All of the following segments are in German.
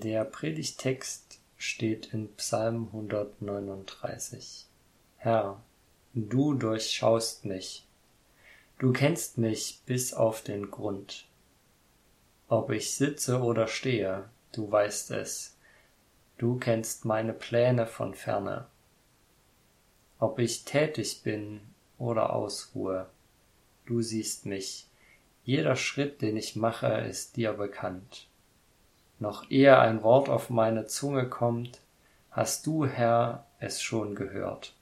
Der Predigtext steht in Psalm 139. Herr, du durchschaust mich, du kennst mich bis auf den Grund. Ob ich sitze oder stehe, du weißt es, du kennst meine Pläne von ferne. Ob ich tätig bin oder ausruhe, du siehst mich, jeder Schritt, den ich mache, ist dir bekannt. Noch ehe ein Wort auf meine Zunge kommt, hast du, Herr, es schon gehört.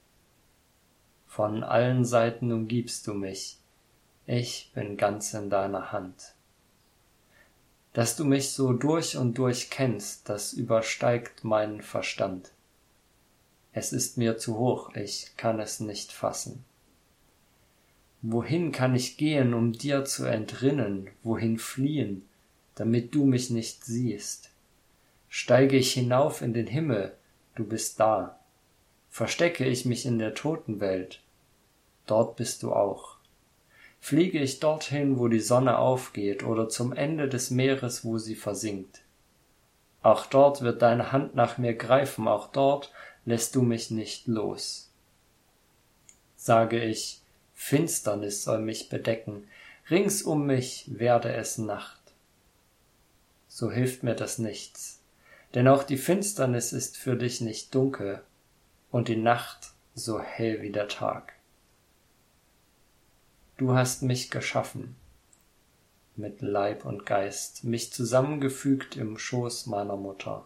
Von allen Seiten umgibst du mich, ich bin ganz in deiner Hand. Dass du mich so durch und durch kennst, das übersteigt meinen Verstand. Es ist mir zu hoch, ich kann es nicht fassen. Wohin kann ich gehen, um dir zu entrinnen, wohin fliehen, damit du mich nicht siehst. Steige ich hinauf in den Himmel, du bist da. Verstecke ich mich in der Totenwelt, dort bist du auch. Fliege ich dorthin, wo die Sonne aufgeht, oder zum Ende des Meeres, wo sie versinkt. Auch dort wird deine Hand nach mir greifen, auch dort lässt du mich nicht los. Sage ich, Finsternis soll mich bedecken, rings um mich werde es Nacht so hilft mir das nichts. Denn auch die Finsternis ist für dich nicht dunkel und die Nacht so hell wie der Tag. Du hast mich geschaffen, mit Leib und Geist, mich zusammengefügt im Schoß meiner Mutter.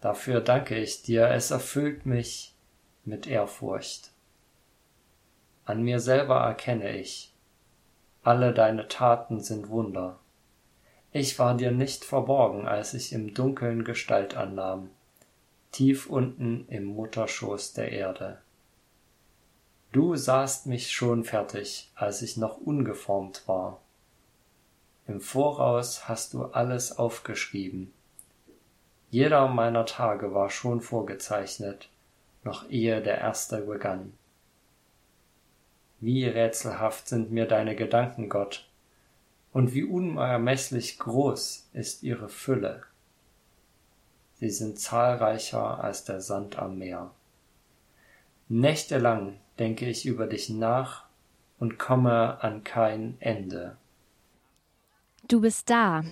Dafür danke ich dir, es erfüllt mich mit Ehrfurcht. An mir selber erkenne ich, alle deine Taten sind Wunder. Ich war dir nicht verborgen, als ich im Dunkeln Gestalt annahm, tief unten im Mutterschoß der Erde. Du sahst mich schon fertig, als ich noch ungeformt war. Im Voraus hast du alles aufgeschrieben. Jeder meiner Tage war schon vorgezeichnet, noch ehe der erste begann. Wie rätselhaft sind mir deine Gedanken, Gott, und wie unermesslich groß ist ihre Fülle. Sie sind zahlreicher als der Sand am Meer. Nächtelang denke ich über dich nach und komme an kein Ende. Du bist da.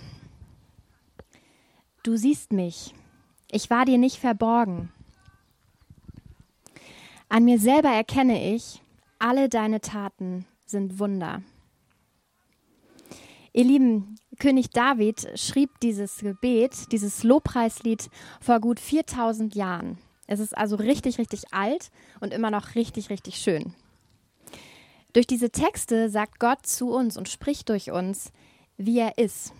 Du siehst mich. Ich war dir nicht verborgen. An mir selber erkenne ich, alle deine Taten sind Wunder. Ihr Lieben, König David schrieb dieses Gebet, dieses Lobpreislied vor gut 4000 Jahren. Es ist also richtig, richtig alt und immer noch richtig, richtig schön. Durch diese Texte sagt Gott zu uns und spricht durch uns, wie er ist.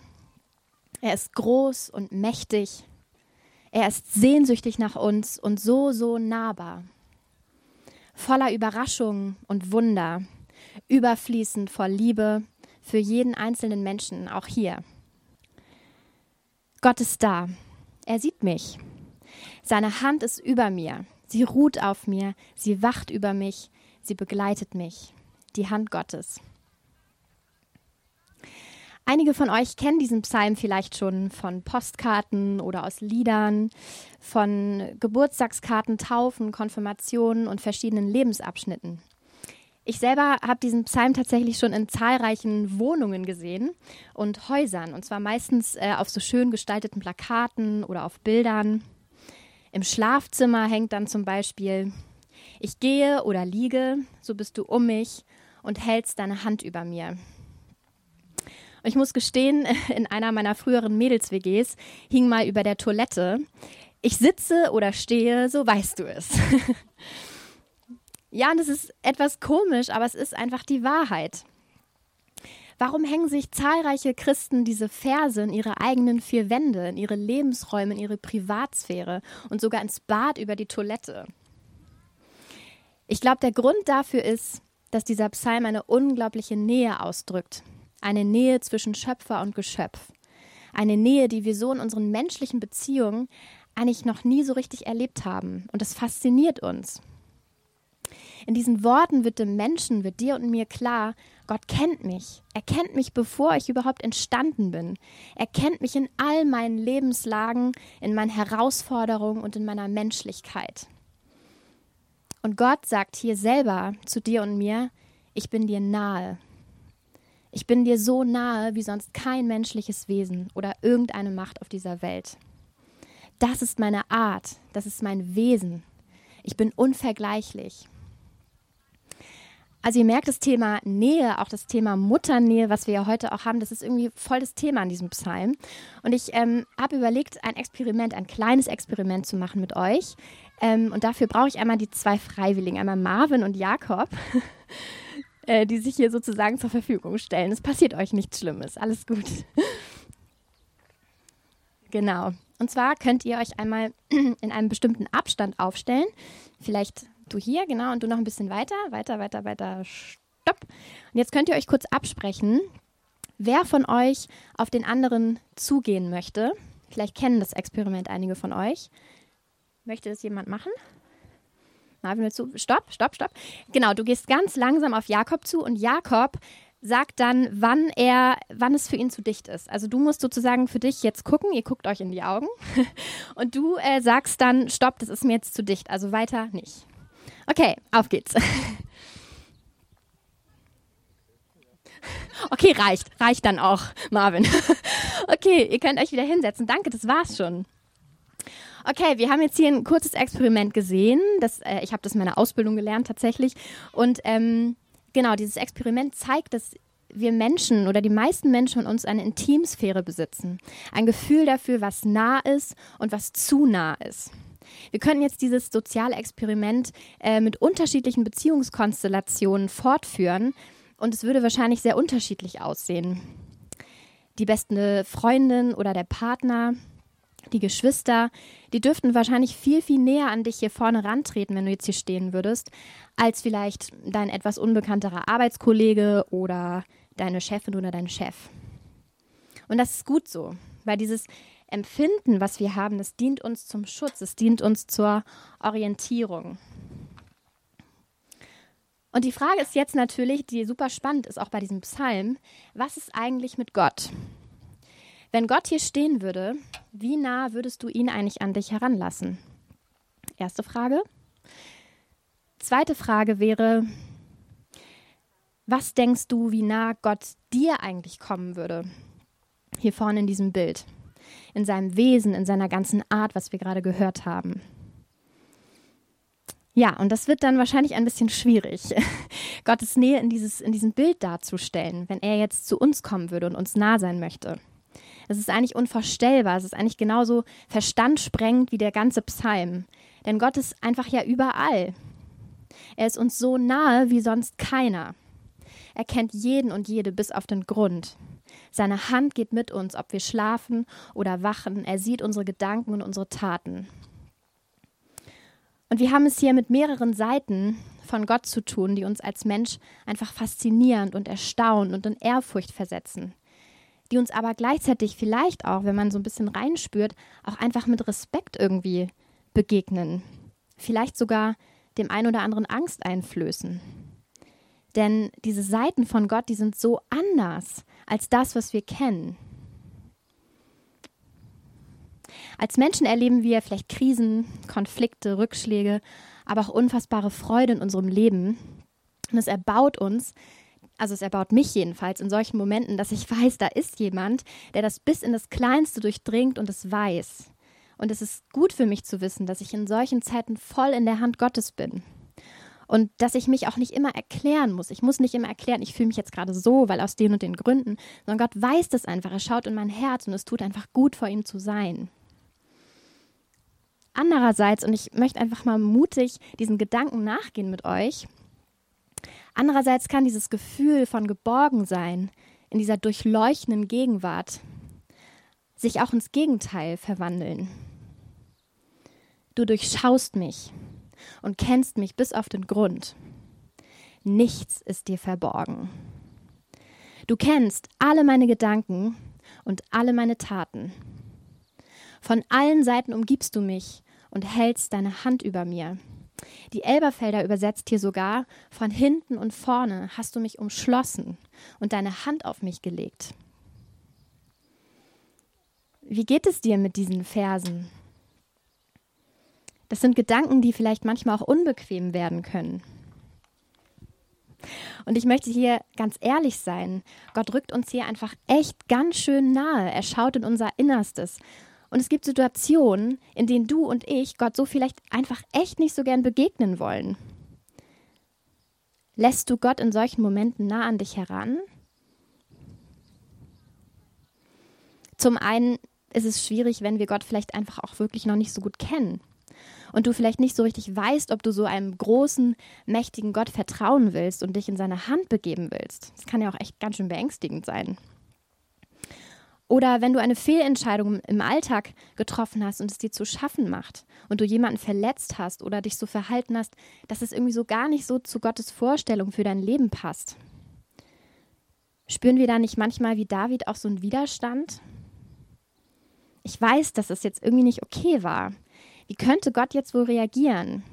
Er ist groß und mächtig. Er ist sehnsüchtig nach uns und so, so nahbar. Voller Überraschungen und Wunder, überfließend vor Liebe für jeden einzelnen Menschen, auch hier. Gott ist da. Er sieht mich. Seine Hand ist über mir. Sie ruht auf mir. Sie wacht über mich. Sie begleitet mich. Die Hand Gottes. Einige von euch kennen diesen Psalm vielleicht schon von Postkarten oder aus Liedern, von Geburtstagskarten, Taufen, Konfirmationen und verschiedenen Lebensabschnitten. Ich selber habe diesen Psalm tatsächlich schon in zahlreichen Wohnungen gesehen und Häusern, und zwar meistens äh, auf so schön gestalteten Plakaten oder auf Bildern. Im Schlafzimmer hängt dann zum Beispiel, ich gehe oder liege, so bist du um mich und hältst deine Hand über mir. Und ich muss gestehen, in einer meiner früheren Mädels-WGs hing mal über der Toilette, ich sitze oder stehe, so weißt du es. Ja, und es ist etwas komisch, aber es ist einfach die Wahrheit. Warum hängen sich zahlreiche Christen diese Verse in ihre eigenen vier Wände, in ihre Lebensräume, in ihre Privatsphäre und sogar ins Bad über die Toilette? Ich glaube, der Grund dafür ist, dass dieser Psalm eine unglaubliche Nähe ausdrückt. Eine Nähe zwischen Schöpfer und Geschöpf. Eine Nähe, die wir so in unseren menschlichen Beziehungen eigentlich noch nie so richtig erlebt haben. Und das fasziniert uns. In diesen Worten wird dem Menschen, wird dir und mir klar, Gott kennt mich. Er kennt mich, bevor ich überhaupt entstanden bin. Er kennt mich in all meinen Lebenslagen, in meinen Herausforderungen und in meiner Menschlichkeit. Und Gott sagt hier selber zu dir und mir, ich bin dir nahe. Ich bin dir so nahe wie sonst kein menschliches Wesen oder irgendeine Macht auf dieser Welt. Das ist meine Art, das ist mein Wesen. Ich bin unvergleichlich. Also ihr merkt das Thema Nähe, auch das Thema Mutternähe, was wir ja heute auch haben, das ist irgendwie voll das Thema an diesem Psalm. Und ich ähm, habe überlegt, ein Experiment, ein kleines Experiment zu machen mit euch. Ähm, und dafür brauche ich einmal die zwei Freiwilligen, einmal Marvin und Jakob, äh, die sich hier sozusagen zur Verfügung stellen. Es passiert euch nichts Schlimmes, alles gut. genau. Und zwar könnt ihr euch einmal in einem bestimmten Abstand aufstellen. Vielleicht du hier, genau, und du noch ein bisschen weiter, weiter, weiter, weiter, stopp. Und jetzt könnt ihr euch kurz absprechen, wer von euch auf den anderen zugehen möchte. Vielleicht kennen das Experiment einige von euch. Möchte das jemand machen? Marvin, willst du? Stopp, stopp, stopp. Genau, du gehst ganz langsam auf Jakob zu und Jakob sagt dann, wann er, wann es für ihn zu dicht ist. Also du musst sozusagen für dich jetzt gucken, ihr guckt euch in die Augen und du äh, sagst dann, stopp, das ist mir jetzt zu dicht, also weiter nicht. Okay, auf geht's. Okay, reicht. Reicht dann auch, Marvin. Okay, ihr könnt euch wieder hinsetzen. Danke, das war's schon. Okay, wir haben jetzt hier ein kurzes Experiment gesehen. Das, äh, ich habe das in meiner Ausbildung gelernt tatsächlich. Und ähm, genau, dieses Experiment zeigt, dass wir Menschen oder die meisten Menschen von uns eine Intimsphäre besitzen. Ein Gefühl dafür, was nah ist und was zu nah ist. Wir können jetzt dieses soziale Experiment äh, mit unterschiedlichen Beziehungskonstellationen fortführen und es würde wahrscheinlich sehr unterschiedlich aussehen. Die beste Freundin oder der Partner, die Geschwister, die dürften wahrscheinlich viel, viel näher an dich hier vorne rantreten, wenn du jetzt hier stehen würdest, als vielleicht dein etwas unbekannterer Arbeitskollege oder deine Chefin oder dein Chef. Und das ist gut so, weil dieses Empfinden, was wir haben, das dient uns zum Schutz, es dient uns zur Orientierung. Und die Frage ist jetzt natürlich, die super spannend ist, auch bei diesem Psalm, was ist eigentlich mit Gott? Wenn Gott hier stehen würde, wie nah würdest du ihn eigentlich an dich heranlassen? Erste Frage. Zweite Frage wäre, was denkst du, wie nah Gott dir eigentlich kommen würde? Hier vorne in diesem Bild in seinem Wesen, in seiner ganzen Art, was wir gerade gehört haben. Ja, und das wird dann wahrscheinlich ein bisschen schwierig, Gottes Nähe in, dieses, in diesem Bild darzustellen, wenn er jetzt zu uns kommen würde und uns nah sein möchte. Es ist eigentlich unvorstellbar, es ist eigentlich genauso verstandsprengend wie der ganze Psalm. Denn Gott ist einfach ja überall. Er ist uns so nahe wie sonst keiner. Er kennt jeden und jede bis auf den Grund. Seine Hand geht mit uns, ob wir schlafen oder wachen. Er sieht unsere Gedanken und unsere Taten. Und wir haben es hier mit mehreren Seiten von Gott zu tun, die uns als Mensch einfach faszinierend und erstaunen und in Ehrfurcht versetzen. Die uns aber gleichzeitig vielleicht auch, wenn man so ein bisschen reinspürt, auch einfach mit Respekt irgendwie begegnen. Vielleicht sogar dem einen oder anderen Angst einflößen. Denn diese Seiten von Gott, die sind so anders als das, was wir kennen. Als Menschen erleben wir vielleicht Krisen, Konflikte, Rückschläge, aber auch unfassbare Freude in unserem Leben. Und es erbaut uns, also es erbaut mich jedenfalls in solchen Momenten, dass ich weiß, da ist jemand, der das bis in das Kleinste durchdringt und es weiß. Und es ist gut für mich zu wissen, dass ich in solchen Zeiten voll in der Hand Gottes bin. Und dass ich mich auch nicht immer erklären muss. Ich muss nicht immer erklären, ich fühle mich jetzt gerade so, weil aus den und den Gründen, sondern Gott weiß das einfach. Er schaut in mein Herz und es tut einfach gut, vor ihm zu sein. Andererseits, und ich möchte einfach mal mutig diesen Gedanken nachgehen mit euch, andererseits kann dieses Gefühl von Geborgensein in dieser durchleuchtenden Gegenwart sich auch ins Gegenteil verwandeln. Du durchschaust mich und kennst mich bis auf den Grund. Nichts ist dir verborgen. Du kennst alle meine Gedanken und alle meine Taten. Von allen Seiten umgibst du mich und hältst deine Hand über mir. Die Elberfelder übersetzt hier sogar, von hinten und vorne hast du mich umschlossen und deine Hand auf mich gelegt. Wie geht es dir mit diesen Versen? Das sind Gedanken, die vielleicht manchmal auch unbequem werden können. Und ich möchte hier ganz ehrlich sein. Gott rückt uns hier einfach echt ganz schön nahe. Er schaut in unser Innerstes. Und es gibt Situationen, in denen du und ich Gott so vielleicht einfach echt nicht so gern begegnen wollen. Lässt du Gott in solchen Momenten nah an dich heran? Zum einen ist es schwierig, wenn wir Gott vielleicht einfach auch wirklich noch nicht so gut kennen und du vielleicht nicht so richtig weißt, ob du so einem großen, mächtigen Gott vertrauen willst und dich in seine Hand begeben willst. Das kann ja auch echt ganz schön beängstigend sein. Oder wenn du eine Fehlentscheidung im Alltag getroffen hast und es dir zu schaffen macht und du jemanden verletzt hast oder dich so verhalten hast, dass es irgendwie so gar nicht so zu Gottes Vorstellung für dein Leben passt. Spüren wir da nicht manchmal wie David auch so einen Widerstand? Ich weiß, dass es jetzt irgendwie nicht okay war. Wie könnte Gott jetzt wohl reagieren?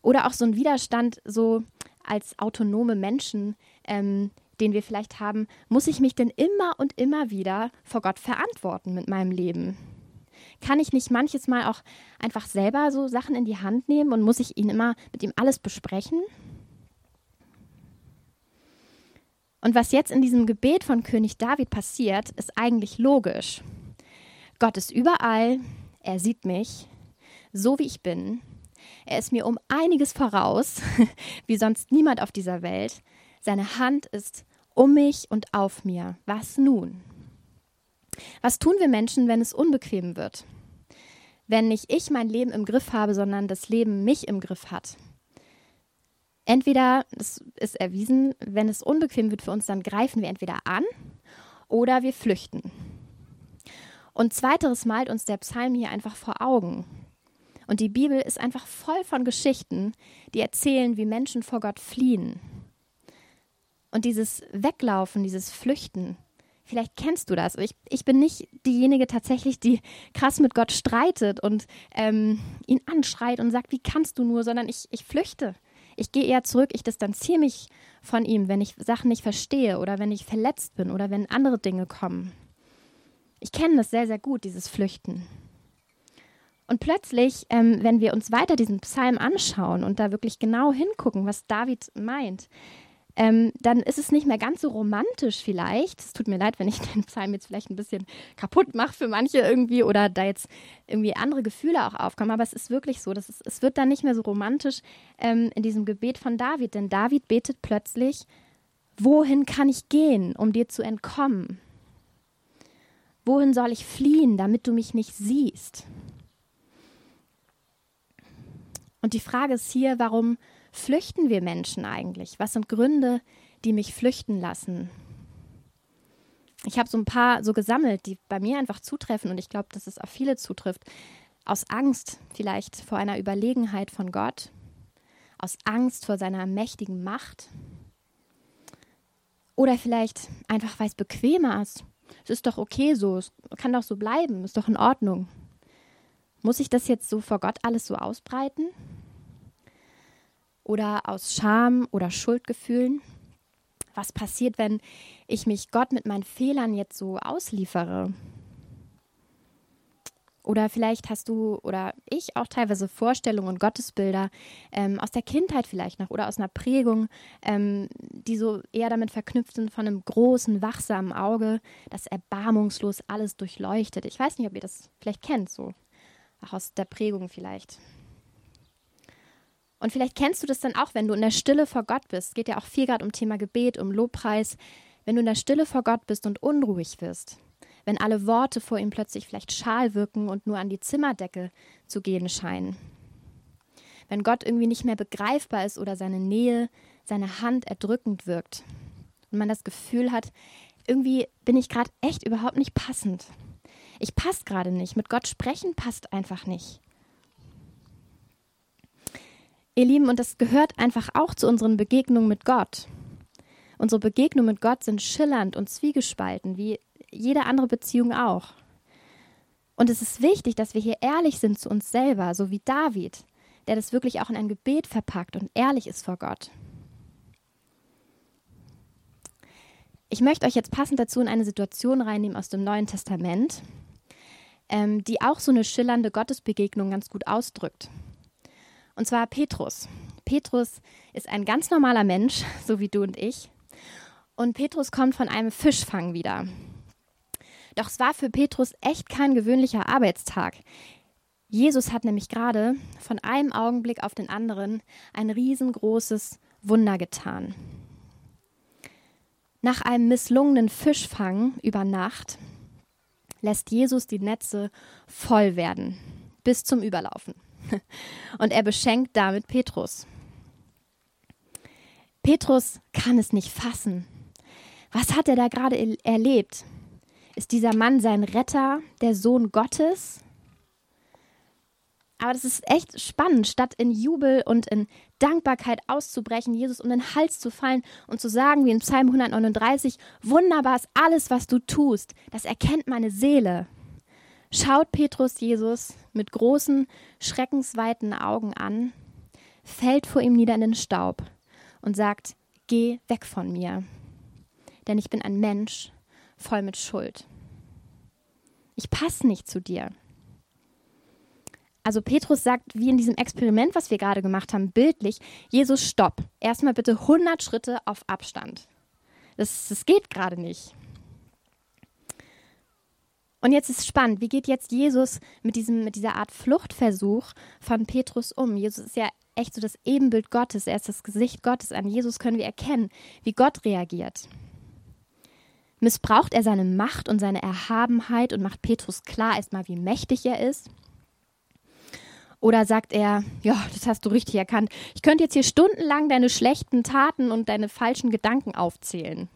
Oder auch so ein Widerstand, so als autonome Menschen, ähm, den wir vielleicht haben, muss ich mich denn immer und immer wieder vor Gott verantworten mit meinem Leben? Kann ich nicht manches Mal auch einfach selber so Sachen in die Hand nehmen und muss ich ihn immer mit ihm alles besprechen? Und was jetzt in diesem Gebet von König David passiert, ist eigentlich logisch. Gott ist überall, er sieht mich, so wie ich bin. Er ist mir um einiges voraus, wie sonst niemand auf dieser Welt. Seine Hand ist um mich und auf mir. Was nun? Was tun wir Menschen, wenn es unbequem wird? Wenn nicht ich mein Leben im Griff habe, sondern das Leben mich im Griff hat? Entweder, es ist erwiesen, wenn es unbequem wird für uns, dann greifen wir entweder an oder wir flüchten. Und zweiteres malt uns der Psalm hier einfach vor Augen. Und die Bibel ist einfach voll von Geschichten, die erzählen, wie Menschen vor Gott fliehen. Und dieses Weglaufen, dieses Flüchten, vielleicht kennst du das. Ich, ich bin nicht diejenige tatsächlich, die krass mit Gott streitet und ähm, ihn anschreit und sagt, wie kannst du nur, sondern ich, ich flüchte. Ich gehe eher zurück, ich distanziere mich von ihm, wenn ich Sachen nicht verstehe oder wenn ich verletzt bin oder wenn andere Dinge kommen. Ich kenne das sehr, sehr gut, dieses Flüchten. Und plötzlich, ähm, wenn wir uns weiter diesen Psalm anschauen und da wirklich genau hingucken, was David meint, ähm, dann ist es nicht mehr ganz so romantisch vielleicht. Es tut mir leid, wenn ich den Psalm jetzt vielleicht ein bisschen kaputt mache für manche irgendwie oder da jetzt irgendwie andere Gefühle auch aufkommen. Aber es ist wirklich so, dass es, es wird dann nicht mehr so romantisch ähm, in diesem Gebet von David. Denn David betet plötzlich, wohin kann ich gehen, um dir zu entkommen? Wohin soll ich fliehen, damit du mich nicht siehst? Und die Frage ist hier, warum flüchten wir Menschen eigentlich? Was sind Gründe, die mich flüchten lassen? Ich habe so ein paar so gesammelt, die bei mir einfach zutreffen und ich glaube, dass es auf viele zutrifft. Aus Angst vielleicht vor einer Überlegenheit von Gott, aus Angst vor seiner mächtigen Macht oder vielleicht einfach, weil es bequemer ist, es ist doch okay so, es kann doch so bleiben, ist doch in Ordnung. Muss ich das jetzt so vor Gott alles so ausbreiten? Oder aus Scham oder Schuldgefühlen? Was passiert, wenn ich mich Gott mit meinen Fehlern jetzt so ausliefere? Oder vielleicht hast du oder ich auch teilweise Vorstellungen und Gottesbilder ähm, aus der Kindheit vielleicht noch oder aus einer Prägung, ähm, die so eher damit verknüpft sind von einem großen, wachsamen Auge, das erbarmungslos alles durchleuchtet. Ich weiß nicht, ob ihr das vielleicht kennt, so auch aus der Prägung vielleicht. Und vielleicht kennst du das dann auch, wenn du in der Stille vor Gott bist. Es geht ja auch viel gerade um Thema Gebet, um Lobpreis. Wenn du in der Stille vor Gott bist und unruhig wirst, wenn alle Worte vor ihm plötzlich vielleicht schal wirken und nur an die Zimmerdecke zu gehen scheinen. Wenn Gott irgendwie nicht mehr begreifbar ist oder seine Nähe, seine Hand erdrückend wirkt. Und man das Gefühl hat, irgendwie bin ich gerade echt überhaupt nicht passend. Ich passe gerade nicht. Mit Gott sprechen passt einfach nicht. Ihr Lieben, und das gehört einfach auch zu unseren Begegnungen mit Gott. Unsere Begegnungen mit Gott sind schillernd und zwiegespalten, wie jede andere Beziehung auch. Und es ist wichtig, dass wir hier ehrlich sind zu uns selber, so wie David. der das wirklich auch in ein Gebet verpackt und ehrlich ist vor Gott. Ich möchte euch jetzt passend dazu in eine Situation reinnehmen aus dem Neuen Testament, ähm, die auch so eine schillernde Gottesbegegnung ganz gut ausdrückt. Und zwar Petrus. Petrus ist ein ganz normaler Mensch, so wie du und ich. Und Petrus kommt von einem Fischfang wieder. Doch es war für Petrus echt kein gewöhnlicher Arbeitstag. Jesus hat nämlich gerade von einem Augenblick auf den anderen ein riesengroßes Wunder getan. Nach einem misslungenen Fischfang über Nacht lässt Jesus die Netze voll werden, bis zum Überlaufen. Und er beschenkt damit Petrus. Petrus kann es nicht fassen. Was hat er da gerade erlebt? Ist dieser Mann sein Retter, der Sohn Gottes? Aber das ist echt spannend, statt in Jubel und in Dankbarkeit auszubrechen, Jesus um den Hals zu fallen und zu sagen, wie in Psalm 139, wunderbar ist alles, was du tust, das erkennt meine Seele. Schaut Petrus Jesus mit großen, schreckensweiten Augen an, fällt vor ihm nieder in den Staub und sagt, geh weg von mir, denn ich bin ein Mensch voll mit Schuld. Ich passe nicht zu dir. Also Petrus sagt, wie in diesem Experiment, was wir gerade gemacht haben, bildlich, Jesus, stopp. Erstmal bitte 100 Schritte auf Abstand. Das, das geht gerade nicht. Und jetzt ist spannend, wie geht jetzt Jesus mit, diesem, mit dieser Art Fluchtversuch von Petrus um? Jesus ist ja echt so das Ebenbild Gottes, er ist das Gesicht Gottes. An Jesus können wir erkennen, wie Gott reagiert. Missbraucht er seine Macht und seine Erhabenheit und macht Petrus klar erstmal, wie mächtig er ist? Oder sagt er, ja, das hast du richtig erkannt. Ich könnte jetzt hier stundenlang deine schlechten Taten und deine falschen Gedanken aufzählen.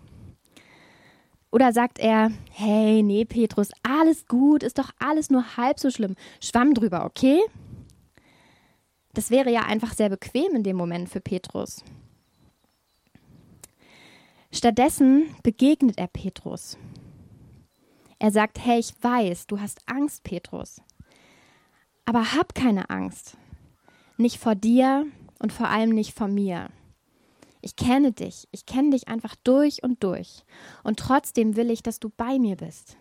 Oder sagt er, hey, nee, Petrus, alles gut, ist doch alles nur halb so schlimm. Schwamm drüber, okay? Das wäre ja einfach sehr bequem in dem Moment für Petrus. Stattdessen begegnet er Petrus. Er sagt, hey, ich weiß, du hast Angst, Petrus. Aber hab keine Angst. Nicht vor dir und vor allem nicht vor mir. Ich kenne dich. Ich kenne dich einfach durch und durch. Und trotzdem will ich, dass du bei mir bist.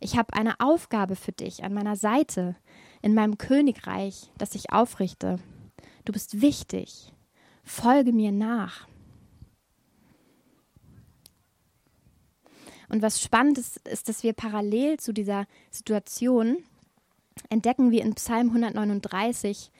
Ich habe eine Aufgabe für dich an meiner Seite, in meinem Königreich, das ich aufrichte. Du bist wichtig. Folge mir nach. Und was spannend ist, ist, dass wir parallel zu dieser Situation entdecken wir in Psalm 139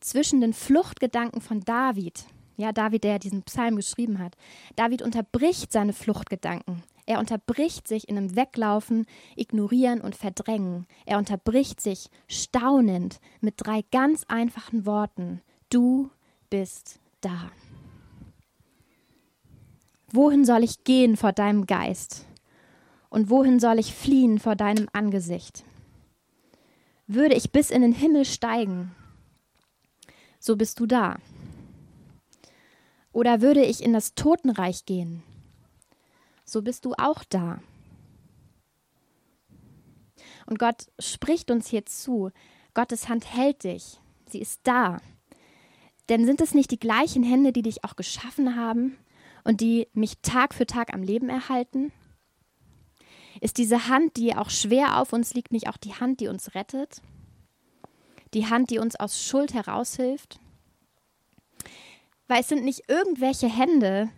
zwischen den Fluchtgedanken von David, ja, David, der diesen Psalm geschrieben hat. David unterbricht seine Fluchtgedanken. Er unterbricht sich in einem Weglaufen, Ignorieren und Verdrängen. Er unterbricht sich staunend mit drei ganz einfachen Worten. Du bist da. Wohin soll ich gehen vor deinem Geist? Und wohin soll ich fliehen vor deinem Angesicht? Würde ich bis in den Himmel steigen, so bist du da. Oder würde ich in das Totenreich gehen, so bist du auch da. Und Gott spricht uns hier zu. Gottes Hand hält dich. Sie ist da. Denn sind es nicht die gleichen Hände, die dich auch geschaffen haben und die mich Tag für Tag am Leben erhalten? Ist diese Hand, die auch schwer auf uns liegt, nicht auch die Hand, die uns rettet? Die Hand, die uns aus Schuld heraushilft? Weil es sind nicht irgendwelche Hände,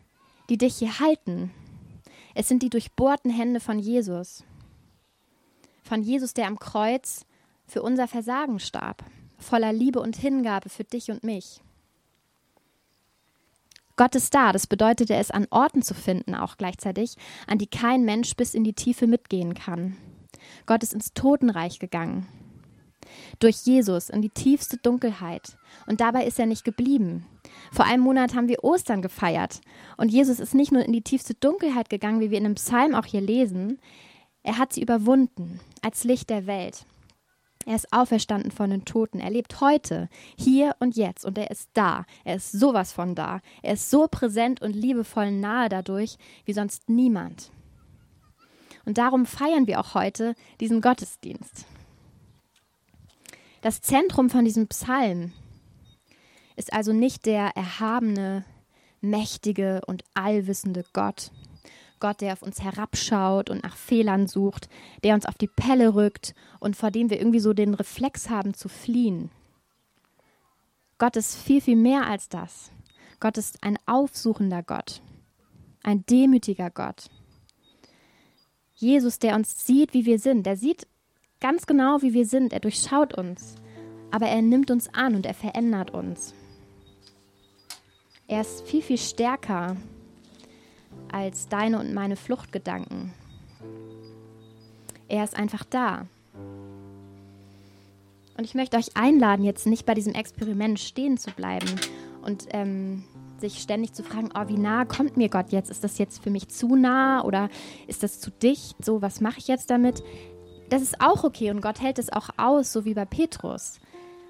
die dich hier halten. Es sind die durchbohrten Hände von Jesus. Von Jesus, der am Kreuz für unser Versagen starb, voller Liebe und Hingabe für dich und mich. Gott ist da, das bedeutete es an Orten zu finden, auch gleichzeitig, an die kein Mensch bis in die Tiefe mitgehen kann. Gott ist ins Totenreich gegangen. Durch Jesus in die tiefste Dunkelheit. Und dabei ist er nicht geblieben. Vor einem Monat haben wir Ostern gefeiert. Und Jesus ist nicht nur in die tiefste Dunkelheit gegangen, wie wir in dem Psalm auch hier lesen. Er hat sie überwunden als Licht der Welt. Er ist auferstanden von den Toten. Er lebt heute, hier und jetzt. Und er ist da. Er ist sowas von da. Er ist so präsent und liebevoll nahe dadurch wie sonst niemand. Und darum feiern wir auch heute diesen Gottesdienst. Das Zentrum von diesem Psalm ist also nicht der erhabene, mächtige und allwissende Gott. Gott, der auf uns herabschaut und nach Fehlern sucht, der uns auf die Pelle rückt und vor dem wir irgendwie so den Reflex haben zu fliehen. Gott ist viel, viel mehr als das. Gott ist ein aufsuchender Gott, ein demütiger Gott. Jesus, der uns sieht, wie wir sind, der sieht ganz genau, wie wir sind, er durchschaut uns, aber er nimmt uns an und er verändert uns. Er ist viel, viel stärker als deine und meine Fluchtgedanken. Er ist einfach da. Und ich möchte euch einladen, jetzt nicht bei diesem Experiment stehen zu bleiben und ähm, sich ständig zu fragen, oh, wie nah kommt mir Gott jetzt? Ist das jetzt für mich zu nah oder ist das zu dicht? So, was mache ich jetzt damit? Das ist auch okay und Gott hält es auch aus, so wie bei Petrus.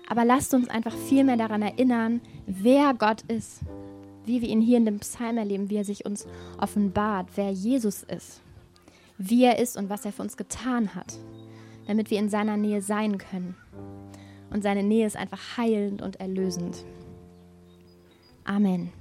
Aber lasst uns einfach viel mehr daran erinnern, wer Gott ist, wie wir ihn hier in dem Psalm erleben, wie er sich uns offenbart, wer Jesus ist, wie er ist und was er für uns getan hat, damit wir in seiner Nähe sein können. Und seine Nähe ist einfach heilend und erlösend. Amen.